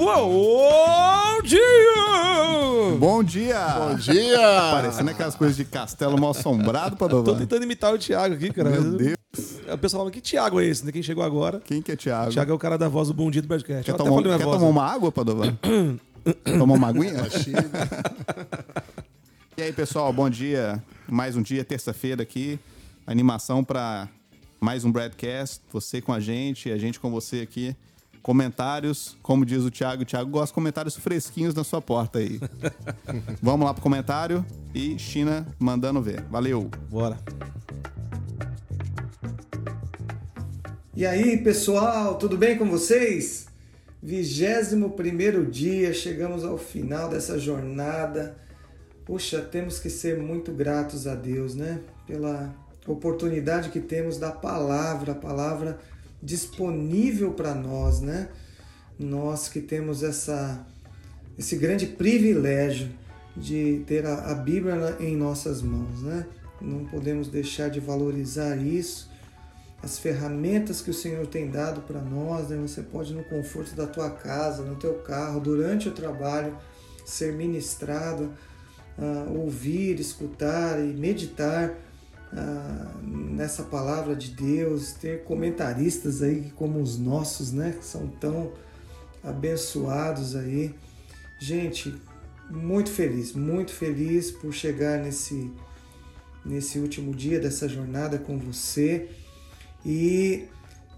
Bom dia! Bom dia! Bom dia! Parecendo aquelas coisas de castelo mal assombrado, Tô Padovan. tentando imitar o Thiago aqui, cara. Meu Deus. O pessoal fala, que Thiago é esse? né? Quem chegou agora? Quem que é Thiago? Thiago é o cara da voz do Bom Dia do Broadcast. Quer, tomar, quer voz, tomar né? uma água, Padovan? tomar uma aguinha? E aí, pessoal, bom dia. Mais um dia, terça-feira aqui. Animação para mais um broadcast. Você com a gente, a gente com você aqui. Comentários, como diz o Thiago, o Thiago gosta de comentários fresquinhos na sua porta aí. Vamos lá pro comentário e China mandando ver. Valeu. Bora. E aí, pessoal, tudo bem com vocês? 21 primeiro dia, chegamos ao final dessa jornada. Puxa, temos que ser muito gratos a Deus, né? Pela oportunidade que temos da palavra, a palavra disponível para nós, né? Nós que temos essa esse grande privilégio de ter a, a Bíblia em nossas mãos, né? Não podemos deixar de valorizar isso as ferramentas que o Senhor tem dado para nós, né? Você pode no conforto da tua casa, no teu carro, durante o trabalho, ser ministrado, ah, ouvir, escutar e meditar ah, nessa palavra de Deus, ter comentaristas aí como os nossos, né? Que são tão abençoados aí. Gente, muito feliz, muito feliz por chegar nesse nesse último dia dessa jornada com você. E,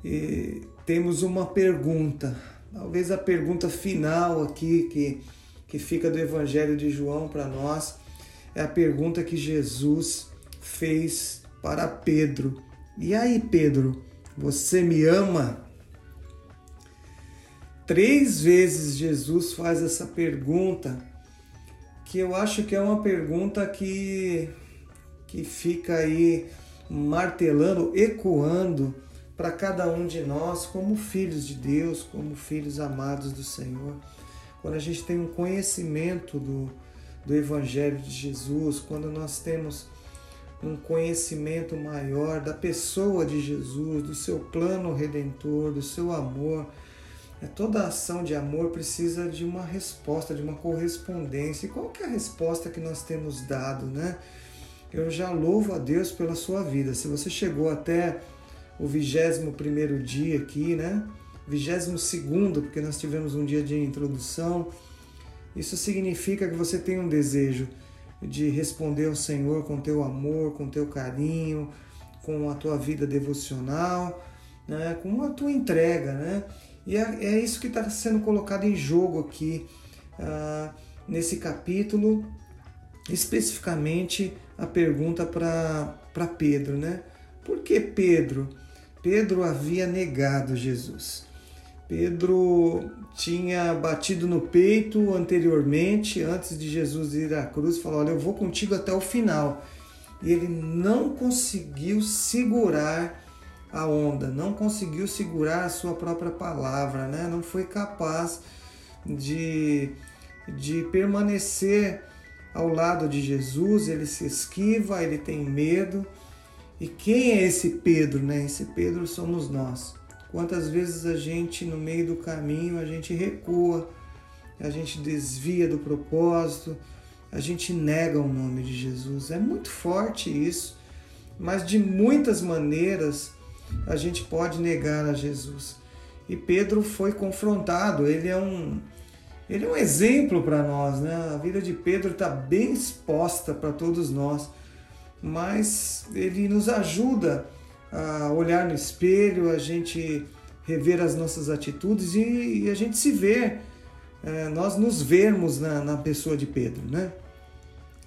e temos uma pergunta, talvez a pergunta final aqui que, que fica do Evangelho de João para nós, é a pergunta que Jesus fez para Pedro. E aí, Pedro, você me ama? Três vezes Jesus faz essa pergunta, que eu acho que é uma pergunta que, que fica aí martelando, ecoando para cada um de nós como filhos de Deus, como filhos amados do Senhor. Quando a gente tem um conhecimento do, do Evangelho de Jesus, quando nós temos um conhecimento maior da pessoa de Jesus, do seu plano redentor, do seu amor, é, toda ação de amor precisa de uma resposta, de uma correspondência. E qual que é a resposta que nós temos dado, né? Eu já louvo a Deus pela sua vida. Se você chegou até o 21 dia aqui, né? 22, porque nós tivemos um dia de introdução, isso significa que você tem um desejo de responder ao Senhor com teu amor, com teu carinho, com a tua vida devocional, né? com a tua entrega. Né? E é, é isso que está sendo colocado em jogo aqui ah, nesse capítulo, especificamente a pergunta para Pedro, né? Por que Pedro? Pedro havia negado Jesus. Pedro tinha batido no peito anteriormente, antes de Jesus ir à cruz, falou: Olha, eu vou contigo até o final. E ele não conseguiu segurar a onda, não conseguiu segurar a sua própria palavra, né? não foi capaz de, de permanecer ao lado de Jesus, ele se esquiva, ele tem medo. E quem é esse Pedro, né? Esse Pedro somos nós. Quantas vezes a gente no meio do caminho a gente recua, a gente desvia do propósito, a gente nega o nome de Jesus. É muito forte isso, mas de muitas maneiras a gente pode negar a Jesus. E Pedro foi confrontado, ele é um ele é um exemplo para nós, né? A vida de Pedro está bem exposta para todos nós, mas ele nos ajuda a olhar no espelho, a gente rever as nossas atitudes e, e a gente se ver, é, nós nos vermos na, na, pessoa de Pedro, né?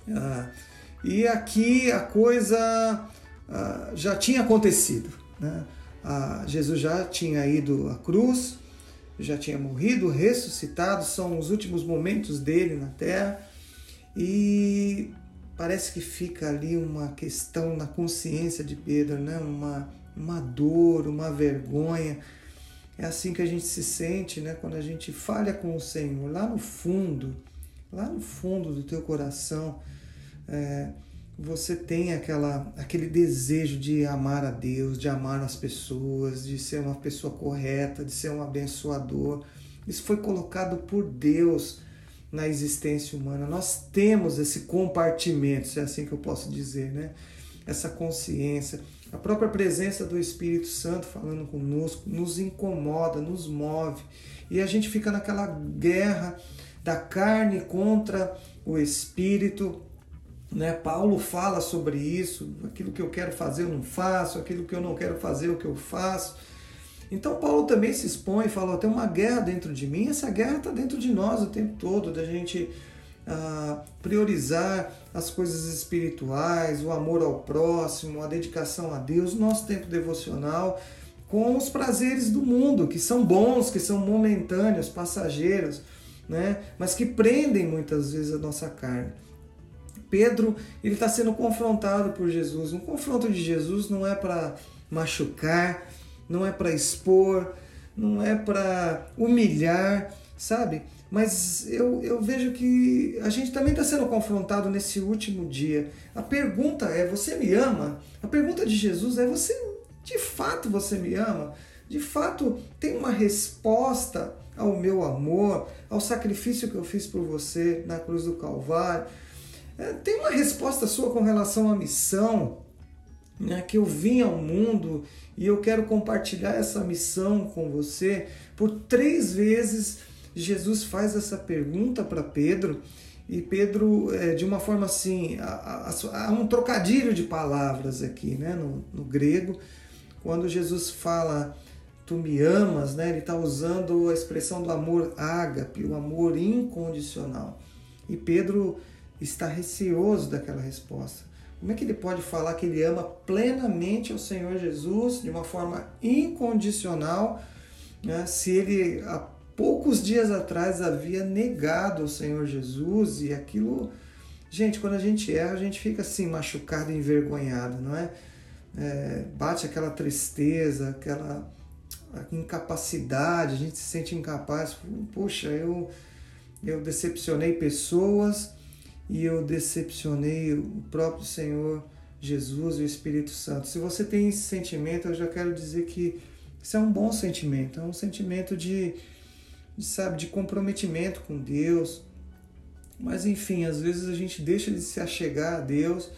Ah, e aqui a coisa ah, já tinha acontecido, né? Ah, Jesus já tinha ido à cruz, já tinha morrido, ressuscitado, são os últimos momentos dele na terra e parece que fica ali uma questão na consciência de Pedro, né? uma, uma dor, uma vergonha. É assim que a gente se sente né? quando a gente falha com o Senhor, lá no fundo, lá no fundo do teu coração. É, você tem aquela, aquele desejo de amar a Deus, de amar as pessoas, de ser uma pessoa correta, de ser um abençoador, Isso foi colocado por Deus na existência humana. Nós temos esse compartimento, se é assim que eu posso dizer, né? Essa consciência. A própria presença do Espírito Santo falando conosco nos incomoda, nos move. E a gente fica naquela guerra da carne contra o espírito. Né? Paulo fala sobre isso, aquilo que eu quero fazer eu não faço, aquilo que eu não quero fazer o que eu faço. Então Paulo também se expõe e fala, tem uma guerra dentro de mim, essa guerra está dentro de nós o tempo todo, da gente ah, priorizar as coisas espirituais, o amor ao próximo, a dedicação a Deus, nosso tempo devocional, com os prazeres do mundo, que são bons, que são momentâneos, passageiros, né? mas que prendem muitas vezes a nossa carne. Pedro ele está sendo confrontado por Jesus. Um confronto de Jesus não é para machucar, não é para expor, não é para humilhar, sabe? Mas eu, eu vejo que a gente também está sendo confrontado nesse último dia. A pergunta é: você me ama? A pergunta de Jesus é: você de fato você me ama? De fato tem uma resposta ao meu amor, ao sacrifício que eu fiz por você na cruz do Calvário? É, tem uma resposta sua com relação à missão? Né, que eu vim ao mundo e eu quero compartilhar essa missão com você. Por três vezes Jesus faz essa pergunta para Pedro e Pedro, é, de uma forma assim, há, um trocadilho de palavras aqui né, no, no grego, quando Jesus fala tu me amas, né, ele está usando a expressão do amor ágape, o amor incondicional. E Pedro está receoso daquela resposta. Como é que ele pode falar que ele ama plenamente o Senhor Jesus de uma forma incondicional, né, se ele há poucos dias atrás havia negado o Senhor Jesus e aquilo. Gente, quando a gente erra, a gente fica assim, machucado envergonhado, não é? é bate aquela tristeza, aquela incapacidade, a gente se sente incapaz. Puxa, eu, eu decepcionei pessoas e eu decepcionei o próprio Senhor Jesus e o Espírito Santo. Se você tem esse sentimento, eu já quero dizer que isso é um bom sentimento, é um sentimento de, de sabe, de comprometimento com Deus. Mas enfim, às vezes a gente deixa de se achegar a Deus,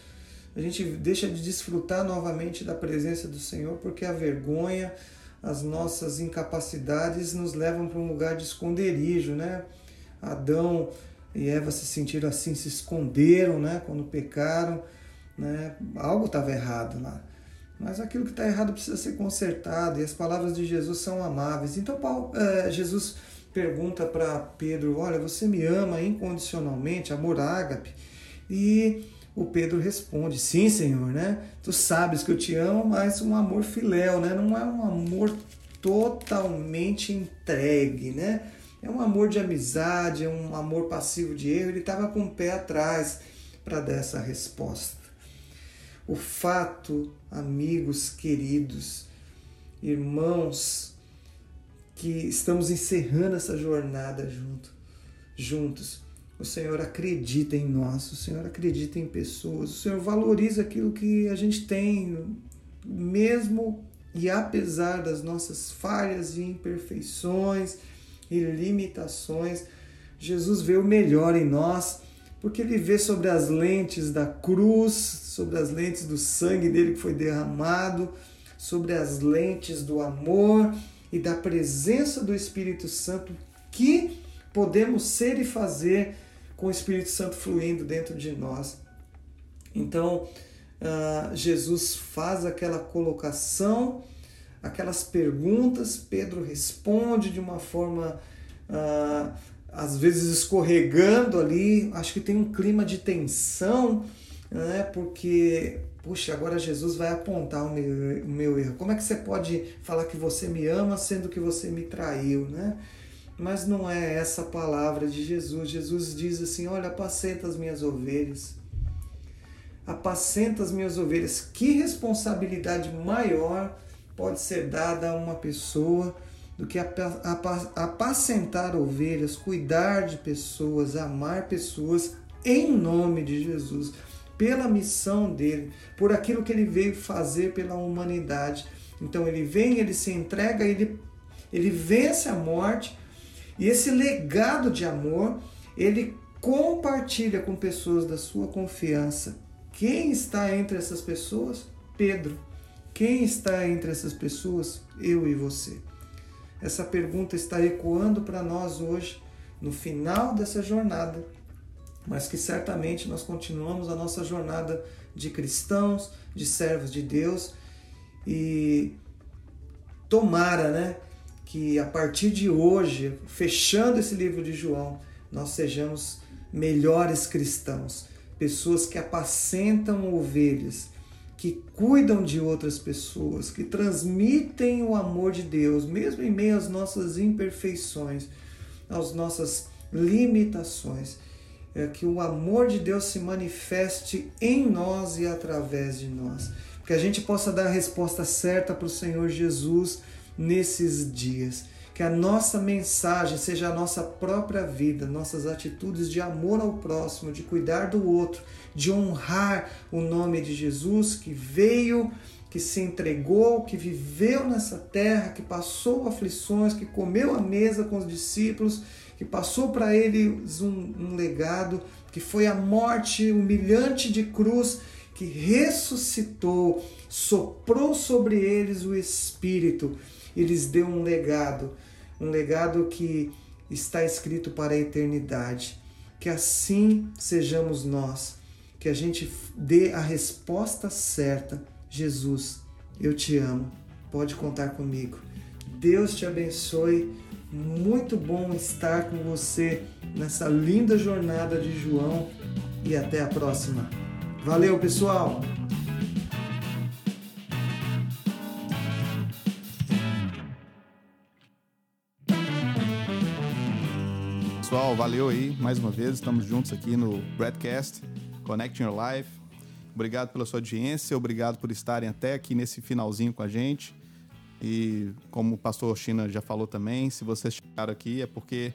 a gente deixa de desfrutar novamente da presença do Senhor porque a vergonha, as nossas incapacidades nos levam para um lugar de esconderijo, né? Adão e Eva se sentiram assim, se esconderam, né, quando pecaram, né? Algo estava errado lá. Mas aquilo que está errado precisa ser consertado e as palavras de Jesus são amáveis. Então Paulo, é, Jesus pergunta para Pedro: Olha, você me ama incondicionalmente, amor ágape? E o Pedro responde: Sim, Senhor, né? Tu sabes que eu te amo, mas um amor filéu, né? Não é um amor totalmente entregue, né? É um amor de amizade, é um amor passivo de erro. Ele estava com o pé atrás para dar essa resposta. O fato, amigos queridos, irmãos, que estamos encerrando essa jornada junto, juntos. O Senhor acredita em nós, o Senhor acredita em pessoas, o Senhor valoriza aquilo que a gente tem, mesmo e apesar das nossas falhas e imperfeições e limitações. Jesus vê o melhor em nós, porque ele vê sobre as lentes da cruz, sobre as lentes do sangue dele que foi derramado, sobre as lentes do amor e da presença do Espírito Santo que podemos ser e fazer com o Espírito Santo fluindo dentro de nós. Então, uh, Jesus faz aquela colocação aquelas perguntas, Pedro responde de uma forma ah, às vezes escorregando ali. Acho que tem um clima de tensão, né? Porque, puxa, agora Jesus vai apontar o meu, o meu erro. Como é que você pode falar que você me ama sendo que você me traiu, né? Mas não é essa palavra de Jesus. Jesus diz assim: Olha, apacenta as minhas ovelhas. Apacenta as minhas ovelhas. Que responsabilidade maior pode ser dada a uma pessoa do que apacentar ovelhas, cuidar de pessoas, amar pessoas em nome de Jesus, pela missão dele, por aquilo que ele veio fazer pela humanidade. Então ele vem, ele se entrega, ele, ele vence a morte E esse legado de amor, ele compartilha com pessoas da sua confiança. Quem está entre essas pessoas? Pedro. Quem está entre essas pessoas? Eu e você. Essa pergunta está ecoando para nós hoje, no final dessa jornada, mas que certamente nós continuamos a nossa jornada de cristãos, de servos de Deus e tomara, né, que a partir de hoje, fechando esse livro de João, nós sejamos melhores cristãos, pessoas que apacentam ovelhas, que cuidam de outras pessoas, que transmitem o amor de Deus, mesmo em meio às nossas imperfeições, às nossas limitações. É que o amor de Deus se manifeste em nós e através de nós. Que a gente possa dar a resposta certa para o Senhor Jesus nesses dias. Que a nossa mensagem seja a nossa própria vida, nossas atitudes de amor ao próximo, de cuidar do outro, de honrar o nome de Jesus que veio, que se entregou, que viveu nessa terra, que passou aflições, que comeu a mesa com os discípulos, que passou para eles um, um legado, que foi a morte humilhante de cruz que ressuscitou, soprou sobre eles o Espírito e lhes deu um legado, um legado que está escrito para a eternidade. Que assim sejamos nós, que a gente dê a resposta certa. Jesus, eu te amo, pode contar comigo. Deus te abençoe. Muito bom estar com você nessa linda jornada de João e até a próxima. Valeu, pessoal! Pessoal, valeu aí mais uma vez. Estamos juntos aqui no Broadcast Connecting Your Life. Obrigado pela sua audiência, obrigado por estarem até aqui nesse finalzinho com a gente. E como o pastor China já falou também, se vocês chegaram aqui é porque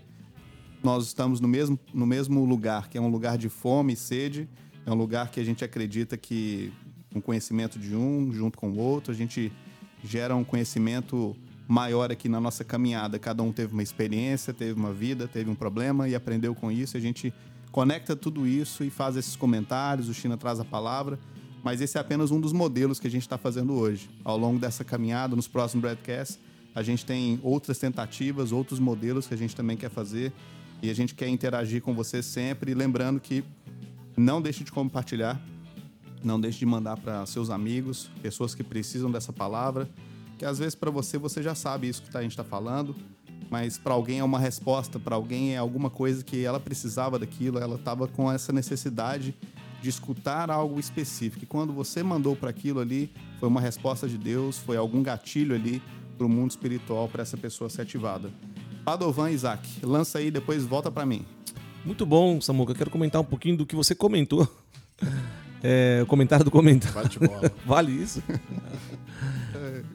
nós estamos no mesmo, no mesmo lugar, que é um lugar de fome e sede, é um lugar que a gente acredita que um conhecimento de um junto com o outro, a gente gera um conhecimento maior aqui na nossa caminhada. Cada um teve uma experiência, teve uma vida, teve um problema e aprendeu com isso. A gente conecta tudo isso e faz esses comentários. O China traz a palavra, mas esse é apenas um dos modelos que a gente está fazendo hoje. Ao longo dessa caminhada, nos próximos broadcasts, a gente tem outras tentativas, outros modelos que a gente também quer fazer e a gente quer interagir com você sempre. Lembrando que não deixe de compartilhar, não deixe de mandar para seus amigos, pessoas que precisam dessa palavra que às vezes para você você já sabe isso que a gente está falando, mas para alguém é uma resposta, para alguém é alguma coisa que ela precisava daquilo, ela estava com essa necessidade de escutar algo específico. E quando você mandou para aquilo ali, foi uma resposta de Deus, foi algum gatilho ali para o mundo espiritual para essa pessoa ser ativada. Padovan Isaac, lança aí, depois volta para mim. Muito bom, Samuca. Quero comentar um pouquinho do que você comentou. É, o comentário do comentário. Vale isso?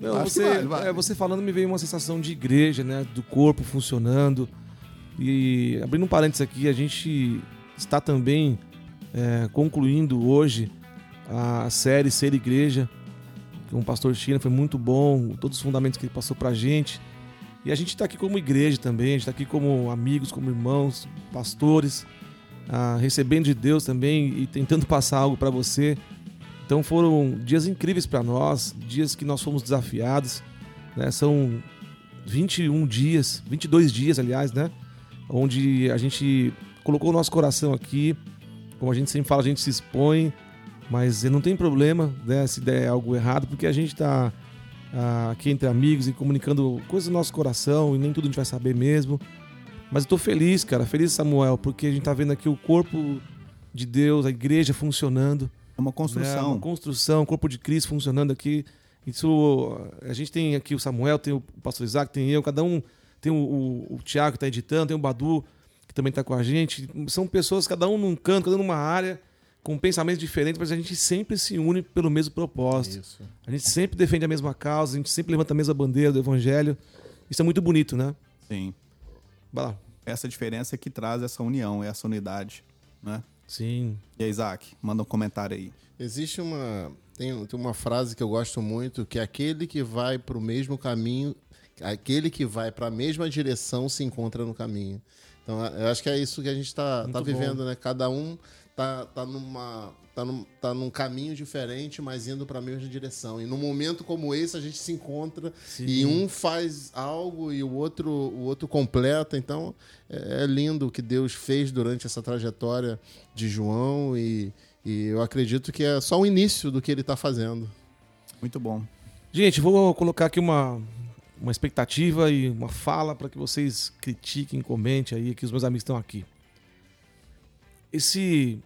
Não, Acho você, vale, vale. é, você falando me veio uma sensação de igreja, né? Do corpo funcionando. E abrindo um parênteses aqui, a gente está também é, concluindo hoje a série Ser Igreja com o pastor China, foi muito bom, todos os fundamentos que ele passou pra gente. E a gente está aqui como igreja também, a gente está aqui como amigos, como irmãos, pastores, ah, recebendo de Deus também e tentando passar algo para você. Então foram dias incríveis para nós, dias que nós fomos desafiados. Né? São 21 dias, 22 dias, aliás, né? Onde a gente colocou o nosso coração aqui. Como a gente sempre fala, a gente se expõe, mas não tem problema né, se der algo errado, porque a gente está aqui entre amigos e comunicando coisas do nosso coração e nem tudo a gente vai saber mesmo. Mas eu tô feliz, cara, feliz Samuel, porque a gente tá vendo aqui o corpo de Deus, a igreja funcionando. É uma construção. Uma construção, corpo de Cristo funcionando aqui. Isso, a gente tem aqui o Samuel, tem o pastor Isaac, tem eu, cada um tem o, o, o Tiago que está editando, tem o Badu que também está com a gente. São pessoas, cada um num canto, cada um numa área, com pensamentos diferentes, mas a gente sempre se une pelo mesmo propósito. Isso. A gente sempre defende a mesma causa, a gente sempre levanta a mesma bandeira do Evangelho. Isso é muito bonito, né? Sim. Vai lá. Essa diferença é que traz essa união, essa unidade, né? Sim. E aí, Isaac, manda um comentário aí. Existe uma. Tem, tem uma frase que eu gosto muito, que é aquele que vai para o mesmo caminho Aquele que vai para a mesma direção se encontra no caminho. Então, eu acho que é isso que a gente está tá vivendo, bom. né? Cada um tá, tá numa tá num, tá num caminho diferente, mas indo para a mesma direção. E num momento como esse a gente se encontra Sim. e um faz algo e o outro o outro completa. Então é, é lindo o que Deus fez durante essa trajetória de João e, e eu acredito que é só o início do que ele está fazendo. Muito bom. Gente, vou colocar aqui uma, uma expectativa e uma fala para que vocês critiquem, comentem aí, que os meus amigos estão aqui. Esse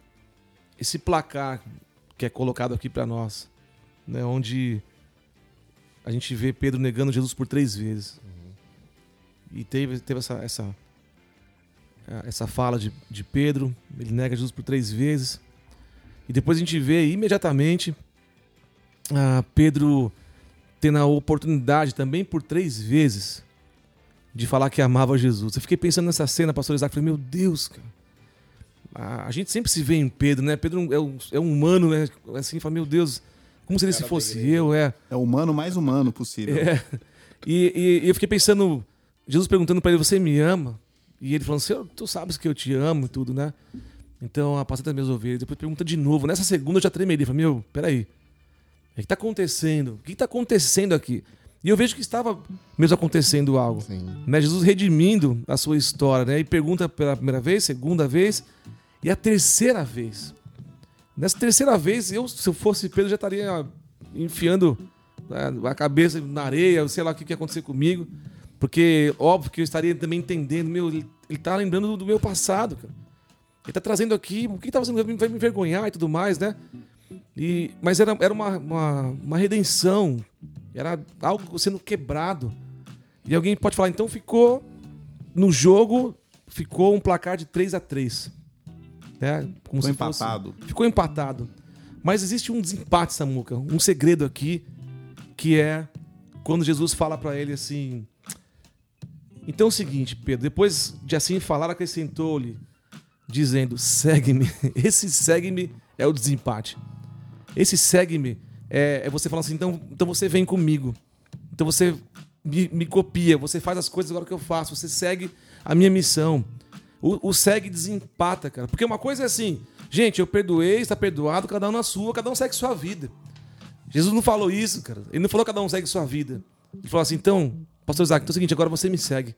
esse placar que é colocado aqui para nós, né, onde a gente vê Pedro negando Jesus por três vezes. Uhum. E teve, teve essa, essa, essa fala de, de Pedro, ele nega Jesus por três vezes. E depois a gente vê imediatamente ah, Pedro tendo a oportunidade também por três vezes de falar que amava Jesus. Eu fiquei pensando nessa cena, pastor Isaac, falei, meu Deus, cara a, a, gente sempre se vê em Pedro, né? Pedro é um, é um humano, né? Assim, fala, meu Deus, como se ele se fosse eu, é. É o humano mais humano possível. É. E, e, e eu fiquei pensando, Jesus perguntando para ele, você me ama? E ele falando, Senhor, tu sabes que eu te amo e tudo, né? Então, apacenta as minhas ovelhas. Depois pergunta de novo. Nessa segunda eu já tremeria. Falei, meu, peraí. O que está acontecendo? O que está acontecendo aqui? E eu vejo que estava mesmo acontecendo algo. Né? Jesus redimindo a sua história, né? E pergunta pela primeira vez, segunda vez. E a terceira vez. Nessa terceira vez, eu, se eu fosse Pedro, já estaria enfiando né, a cabeça na areia, sei lá o que ia acontecer comigo. Porque, óbvio que eu estaria também entendendo, meu, ele, ele tá lembrando do meu passado, cara. Ele tá trazendo aqui, o que tá fazendo? Vai me envergonhar e tudo mais, né? E, mas era, era uma, uma, uma redenção, era algo sendo quebrado. E alguém pode falar, então ficou no jogo, ficou um placar de 3 a 3 né? Como Ficou empatado. Fosse... Ficou empatado. Mas existe um desempate, Samuca, um segredo aqui, que é quando Jesus fala para ele assim: Então é o seguinte, Pedro, depois de assim falar, acrescentou-lhe, dizendo: Segue-me. Esse segue-me é o desempate. Esse segue-me é, é, você falar assim: então, então você vem comigo. Então você me, me copia, você faz as coisas agora que eu faço, você segue a minha missão. O, o segue desempata, cara. Porque uma coisa é assim, gente, eu perdoei, está perdoado, cada um na sua, cada um segue sua vida. Jesus não falou isso, cara. Ele não falou cada um segue sua vida. Ele falou assim, então, pastor Isaac, então é o seguinte, agora você me segue.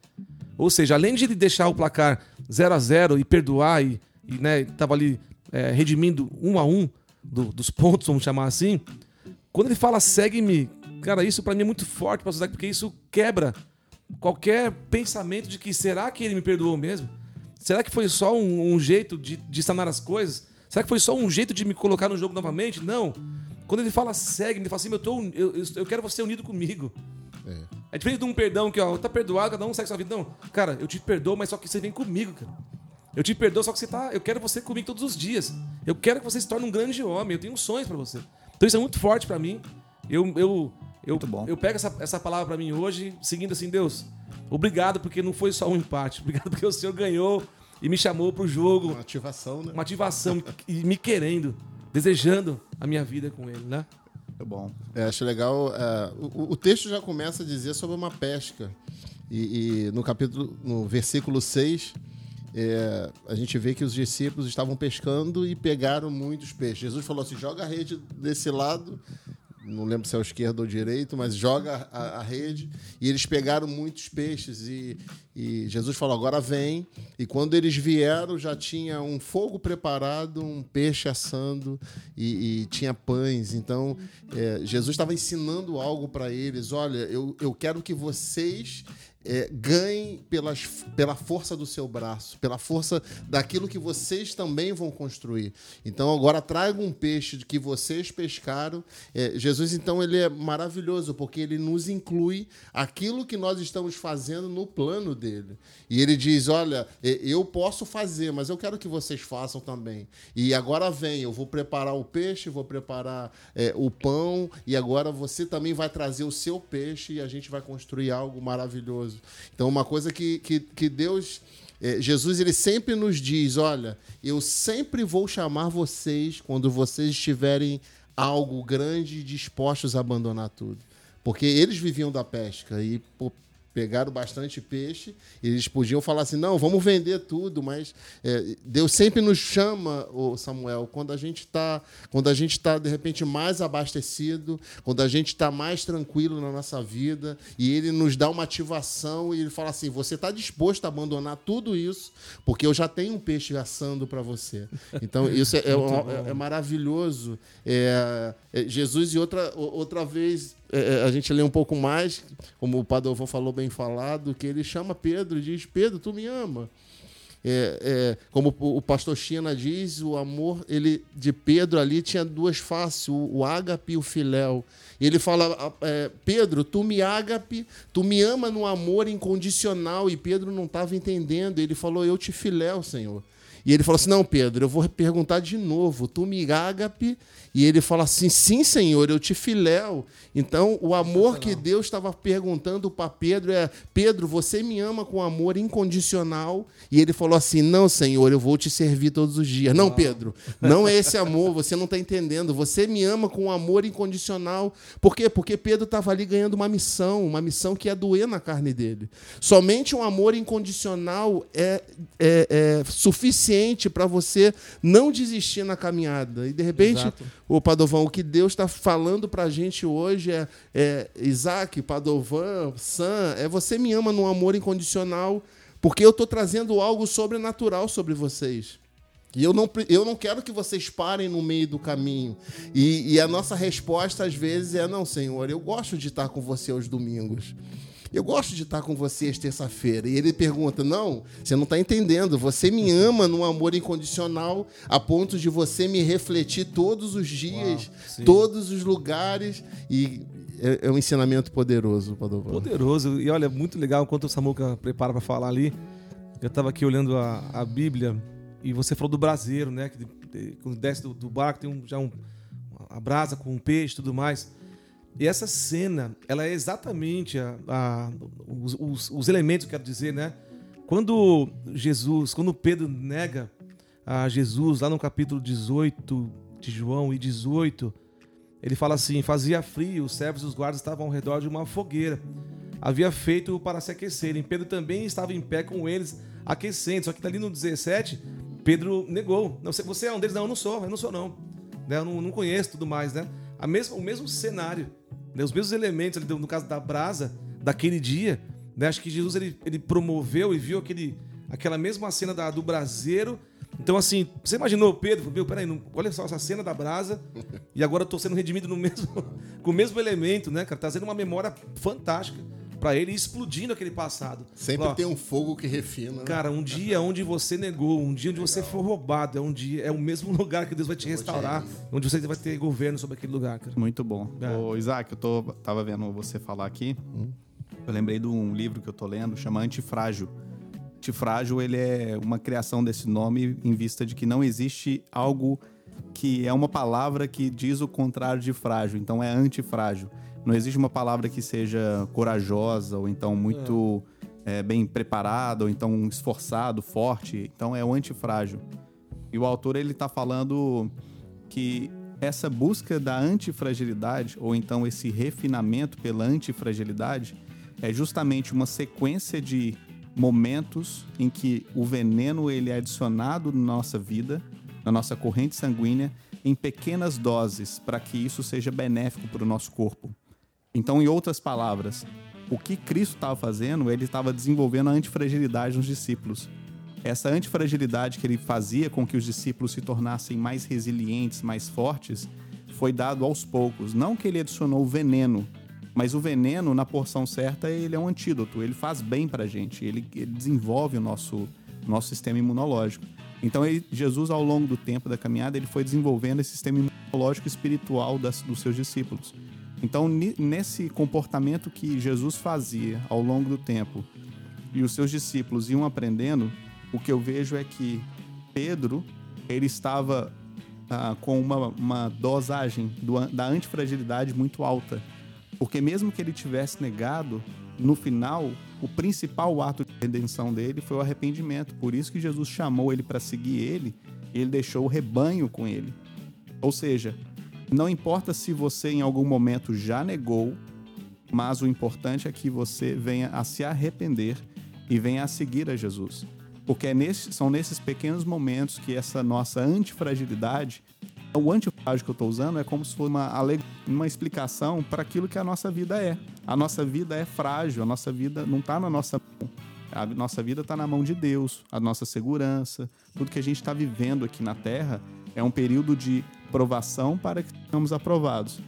Ou seja, além de deixar o placar 0 a 0 e perdoar e, e né, tava ali é, redimindo um a um do, dos pontos, vamos chamar assim, quando ele fala segue-me, cara, isso para mim é muito forte, pastor Isaac, porque isso quebra qualquer pensamento de que será que ele me perdoou mesmo? Será que foi só um, um jeito de, de sanar as coisas? Será que foi só um jeito de me colocar no jogo novamente? Não. Quando ele fala segue, ele fala assim: eu, tô, eu, eu quero você unido comigo. É. é diferente de um perdão que, ó, tá perdoado, cada um segue sua vida. Não, cara, eu te perdoo, mas só que você vem comigo, cara. Eu te perdoo, só que você tá. Eu quero você comigo todos os dias. Eu quero que você se torne um grande homem. Eu tenho sonhos para você. Então isso é muito forte para mim. Eu, eu, eu, eu pego essa, essa palavra para mim hoje, seguindo assim, Deus, obrigado porque não foi só um empate. Obrigado porque o Senhor ganhou e me chamou pro jogo. Uma ativação, né? Uma ativação e me querendo, desejando a minha vida com ele, né? É bom. É, acho legal. É, o, o, texto já começa a dizer sobre uma pesca. E, e no capítulo, no versículo 6, é, a gente vê que os discípulos estavam pescando e pegaram muitos peixes. Jesus falou assim: joga a rede desse lado não lembro se é o esquerdo ou o direito, mas joga a, a rede e eles pegaram muitos peixes e, e, Jesus falou agora vem e quando eles vieram já tinha um fogo preparado, um peixe assando e, e tinha pães. Então é, Jesus estava ensinando algo para eles. Olha, eu, eu quero que vocês é, ganhem pelas, pela força do seu braço, pela força daquilo que vocês também vão construir. Então agora traga um peixe que vocês pescaram. É, Jesus então ele é maravilhoso porque ele nos inclui aquilo que nós estamos fazendo no plano dele. E ele diz: olha, é, eu posso fazer, mas eu quero que vocês façam também. E agora vem, eu vou preparar o peixe, vou preparar é, o pão e agora você também vai trazer o seu peixe e a gente vai construir algo maravilhoso maravilhoso. Então, uma coisa que, que, que Deus. É, Jesus ele sempre nos diz: olha, eu sempre vou chamar vocês quando vocês estiverem algo grande dispostos a abandonar tudo. Porque eles viviam da pesca e pegaram bastante peixe. Eles podiam falar assim: não, vamos vender tudo, mas é, Deus sempre nos chama, o Samuel, quando a gente está, quando a gente está de repente mais abastecido, quando a gente está mais tranquilo na nossa vida, e Ele nos dá uma ativação e Ele fala assim: você está disposto a abandonar tudo isso, porque eu já tenho um peixe assando para você. Então isso é, é, é, é maravilhoso. É, é, Jesus e outra outra vez é, é, a gente lê um pouco mais, como o Padovão falou bem falado, que ele chama Pedro e diz: Pedro, tu me ama. É, é, como o pastor China diz, o amor ele de Pedro ali tinha duas faces, o, o ágape e o filéu. Ele fala, é, Pedro, tu me ágape, tu me ama no amor incondicional. E Pedro não estava entendendo. Ele falou, eu te filéu, Senhor. E ele falou assim: Não, Pedro, eu vou perguntar de novo. Tu me ágape e ele fala assim: sim, Senhor, eu te filéu. Então, o amor que Deus estava perguntando para Pedro é: Pedro, você me ama com amor incondicional? E ele falou assim: não, Senhor, eu vou te servir todos os dias. Não, Pedro, não é esse amor, você não está entendendo. Você me ama com amor incondicional. Por quê? Porque Pedro estava ali ganhando uma missão, uma missão que ia doer na carne dele. Somente um amor incondicional é, é, é suficiente para você não desistir na caminhada. E, de repente. Exato o Padovão, o que Deus está falando para a gente hoje é, é Isaac, Padovan, Sam, é você me ama num amor incondicional, porque eu estou trazendo algo sobrenatural sobre vocês. E eu não, eu não quero que vocês parem no meio do caminho. E, e a nossa resposta, às vezes, é: não, Senhor, eu gosto de estar com você aos domingos. Eu gosto de estar com vocês terça-feira. E ele pergunta: Não, você não está entendendo. Você me ama num amor incondicional a ponto de você me refletir todos os dias, Uau, todos os lugares. E é, é um ensinamento poderoso, Padovan. Poderoso. E olha, muito legal enquanto o Samuca prepara para falar ali. Eu estava aqui olhando a, a Bíblia e você falou do braseiro, né? Que quando desce do, do barco tem um, já um, uma brasa com um peixe e tudo mais. E essa cena, ela é exatamente a, a, os, os, os, elementos, quero dizer, né? Quando Jesus, quando Pedro nega a Jesus, lá no capítulo 18 de João e 18, ele fala assim: Fazia frio, os servos e os guardas estavam ao redor de uma fogueira. Havia feito para se aquecerem. Pedro também estava em pé com eles, aquecendo. Só que ali no 17, Pedro negou. Não, você é um deles? Não, eu não sou, eu não sou, não. Né, eu não, não conheço tudo mais, né? A mesma, o mesmo cenário. Né? Os mesmos elementos, ali, no caso da brasa, daquele dia. Né? Acho que Jesus ele, ele promoveu e viu aquele, aquela mesma cena da, do braseiro. Então, assim, você imaginou Pedro? Meu, peraí, não, olha só essa cena da brasa e agora eu tô sendo redimido no mesmo, com o mesmo elemento, né, cara? Trazendo uma memória fantástica para ele explodindo aquele passado. Sempre Ó, tem um fogo que refina. Né? Cara, um dia onde você negou, um dia onde Legal. você foi roubado, é um dia, é o mesmo lugar que Deus vai te restaurar, onde você vai ter governo sobre aquele lugar, cara. Muito bom. É. Ô, Isaac, eu tô, tava vendo você falar aqui. Hum. Eu lembrei de um livro que eu tô lendo, chama Antifrágil. Antifrágil, ele é uma criação desse nome em vista de que não existe algo que é uma palavra que diz o contrário de frágil, então é antifrágil. Não existe uma palavra que seja corajosa ou então muito é. É, bem preparada ou então esforçado, forte. Então é o antifrágil. E o autor ele está falando que essa busca da antifragilidade ou então esse refinamento pela antifragilidade é justamente uma sequência de momentos em que o veneno ele é adicionado na nossa vida, na nossa corrente sanguínea, em pequenas doses, para que isso seja benéfico para o nosso corpo. Então, em outras palavras, o que Cristo estava fazendo, ele estava desenvolvendo a antifragilidade nos discípulos. Essa antifragilidade que ele fazia com que os discípulos se tornassem mais resilientes, mais fortes, foi dado aos poucos. Não que ele adicionou veneno, mas o veneno, na porção certa, ele é um antídoto. Ele faz bem para a gente. Ele, ele, desenvolve o nosso, nosso sistema imunológico. Então, ele, Jesus, ao longo do tempo da caminhada, ele foi desenvolvendo esse sistema imunológico espiritual das, dos seus discípulos. Então, nesse comportamento que Jesus fazia ao longo do tempo e os seus discípulos iam aprendendo, o que eu vejo é que Pedro ele estava ah, com uma, uma dosagem do, da antifragilidade muito alta. Porque mesmo que ele tivesse negado, no final, o principal ato de redenção dele foi o arrependimento. Por isso que Jesus chamou ele para seguir ele, e ele deixou o rebanho com ele. Ou seja, não importa se você em algum momento já negou, mas o importante é que você venha a se arrepender e venha a seguir a Jesus. Porque é nesse, são nesses pequenos momentos que essa nossa antifragilidade, o antifrágil que eu estou usando é como se fosse uma, uma explicação para aquilo que a nossa vida é. A nossa vida é frágil, a nossa vida não está na nossa mão. A nossa vida está na mão de Deus, a nossa segurança, tudo que a gente está vivendo aqui na Terra é um período de provação para que sejamos aprovados.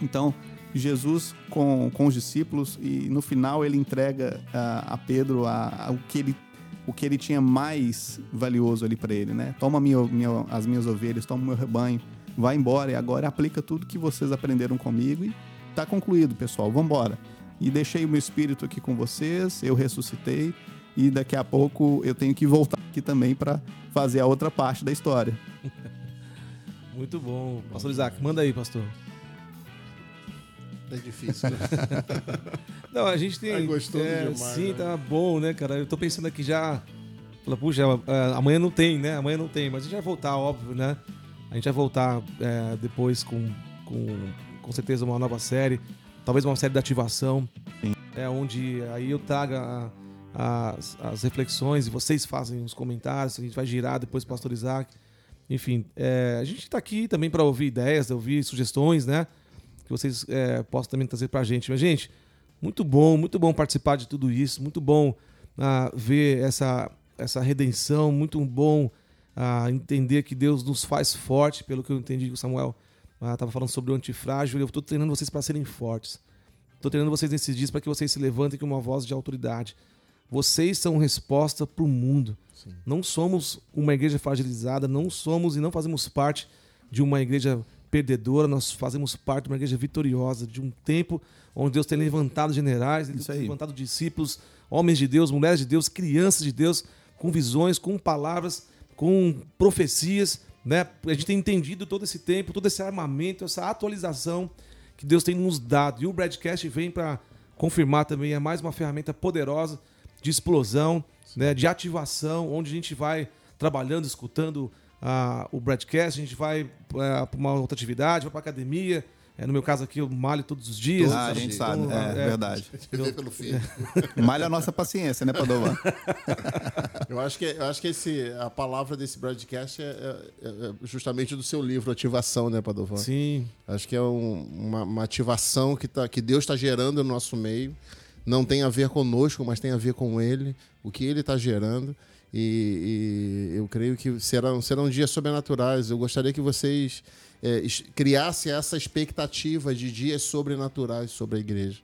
Então, Jesus com, com os discípulos e no final ele entrega a, a Pedro a, a, o que ele o que ele tinha mais valioso ali para ele, né? Toma minha, minha, as minhas ovelhas, toma o meu rebanho, vai embora e agora aplica tudo que vocês aprenderam comigo e tá concluído, pessoal. Vamos embora. E deixei o meu espírito aqui com vocês, eu ressuscitei e daqui a pouco eu tenho que voltar aqui também para fazer a outra parte da história. Muito bom. Pastor Isaac, manda aí, pastor. É difícil, né? Não, a gente tem. É gostoso é, demais, Sim, né? tá bom, né, cara? Eu tô pensando aqui já. Fala, puxa, é, amanhã não tem, né? Amanhã não tem, mas a gente vai voltar, óbvio, né? A gente vai voltar é, depois com, com, com certeza, uma nova série. Talvez uma série de ativação. Sim. É onde aí eu traga a- as, as reflexões e vocês fazem os comentários. A gente vai girar depois pro Pastor Isaac. Enfim, é, a gente tá aqui também para ouvir ideias, ouvir sugestões, né? Que vocês é, possam também trazer pra gente. Mas, gente, muito bom, muito bom participar de tudo isso, muito bom ah, ver essa, essa redenção, muito bom ah, entender que Deus nos faz forte, pelo que eu entendi que o Samuel estava falando sobre o antifrágil. Eu estou treinando vocês para serem fortes. Estou treinando vocês nesses dias para que vocês se levantem com uma voz de autoridade. Vocês são resposta para o mundo. Não somos uma igreja fragilizada, não somos e não fazemos parte de uma igreja perdedora, nós fazemos parte de uma igreja vitoriosa, de um tempo onde Deus tem levantado generais, Isso tem levantado discípulos, homens de Deus, mulheres de Deus, crianças de Deus, com visões, com palavras, com profecias. Né? A gente tem entendido todo esse tempo, todo esse armamento, essa atualização que Deus tem nos dado. E o Broadcast vem para confirmar também, é mais uma ferramenta poderosa de explosão, né, de ativação, onde a gente vai trabalhando, escutando ah, o broadcast, a gente vai para uma outra atividade, vai para academia. É, no meu caso aqui, eu malho todos os dias. Ah, a gente os sabe, Então, é, é, verdade. Vê pelo filho. Malha a nossa paciência, né, Padovan? Eu acho que, eu acho que esse, a palavra desse broadcast é, é- é justamente do seu livro, Ativação, né, Padovan? Sim, Acho que é um- uma, uma ativação que, tá, que Deus está gerando no nosso meio. Não tem a ver conosco, mas tem a ver com Ele, o que Ele está gerando. E, e eu creio que serão, serão dias sobrenaturais. Eu gostaria que vocês é, criassem essa expectativa de dias sobrenaturais sobre a igreja.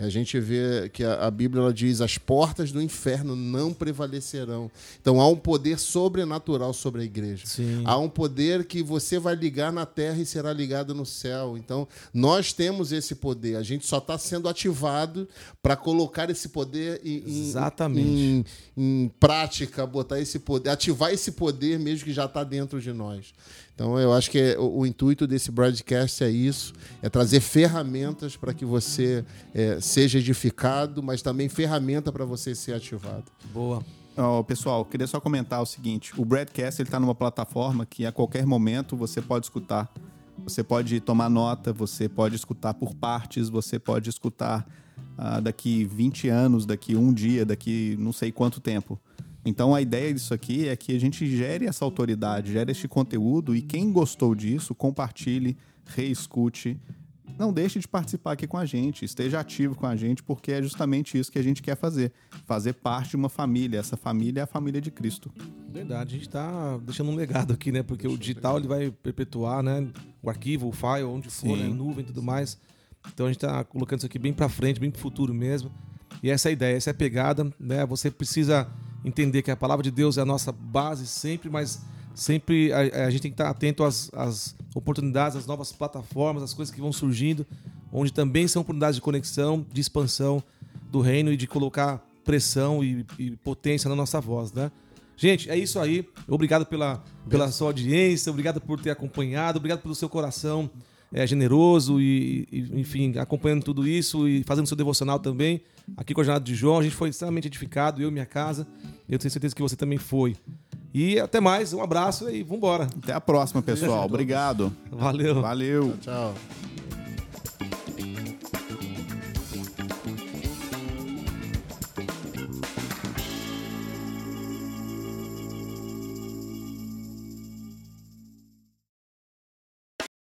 A gente vê que a, Bíblia ela diz: as portas do inferno não prevalecerão. Então há um poder sobrenatural sobre a igreja. sim. Há um poder que você vai ligar na terra e será ligado no céu. Então, nós temos esse poder. A gente só está sendo ativado para colocar esse poder em, em- Exatamente. em- em prática, botar esse poder, ativar esse poder mesmo que já está dentro de nós. Então, eu acho que é- o, o intuito desse broadcast é isso: é trazer ferramentas para que você é, seja edificado, mas também ferramenta para você ser ativado. Boa. Ó, pessoal, queria só comentar o seguinte: o Broadcast ele tá numa plataforma que a qualquer momento você pode escutar. Você pode tomar nota, você pode escutar por partes, você pode escutar ah, daqui 20 anos, daqui um dia, daqui não sei quanto tempo. Então a ideia disso aqui é que a gente gere essa autoridade, gere este conteúdo e quem gostou disso, compartilhe, reescute. Não deixe de participar aqui com a gente, esteja ativo com a gente, porque é justamente isso que a gente quer fazer. Fazer parte de uma família. Essa família é a família de Cristo. Verdade, a gente tá deixando um legado aqui, né? Porque o digital ele vai perpetuar, né? O arquivo, o file, onde for, Sim. né? nuvem e tudo mais. Então a gente tá colocando isso aqui bem pra frente, bem pro futuro mesmo. E essa é a ideia, essa é a pegada, né? Você precisa entender que a palavra de Deus é a nossa base sempre, mas sempre a, a gente tem que estar atento às, às oportunidades, às novas plataformas, às coisas que vão surgindo, onde também são oportunidades de conexão, de expansão do reino e de colocar pressão e, e potência na nossa voz, né? Gente, é isso aí. Obrigado pela, pela sua audiência, obrigado por ter acompanhado, obrigado pelo seu coração é, generoso e, e, enfim, acompanhando tudo isso e fazendo seu devocional também. Aqui com a Jornada de João, a gente foi extremamente edificado, eu e minha casa. Eu tenho certeza que você também foi. E até mais, um abraço e vambora. Até a próxima, pessoal. Obrigado. Valeu. Valeu. Tchau.